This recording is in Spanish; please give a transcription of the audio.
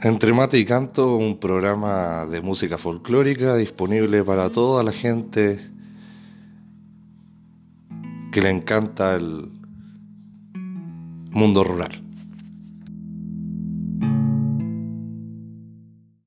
Entre Mate y Canto, un programa de música folclórica disponible para toda la gente que le encanta el mundo rural.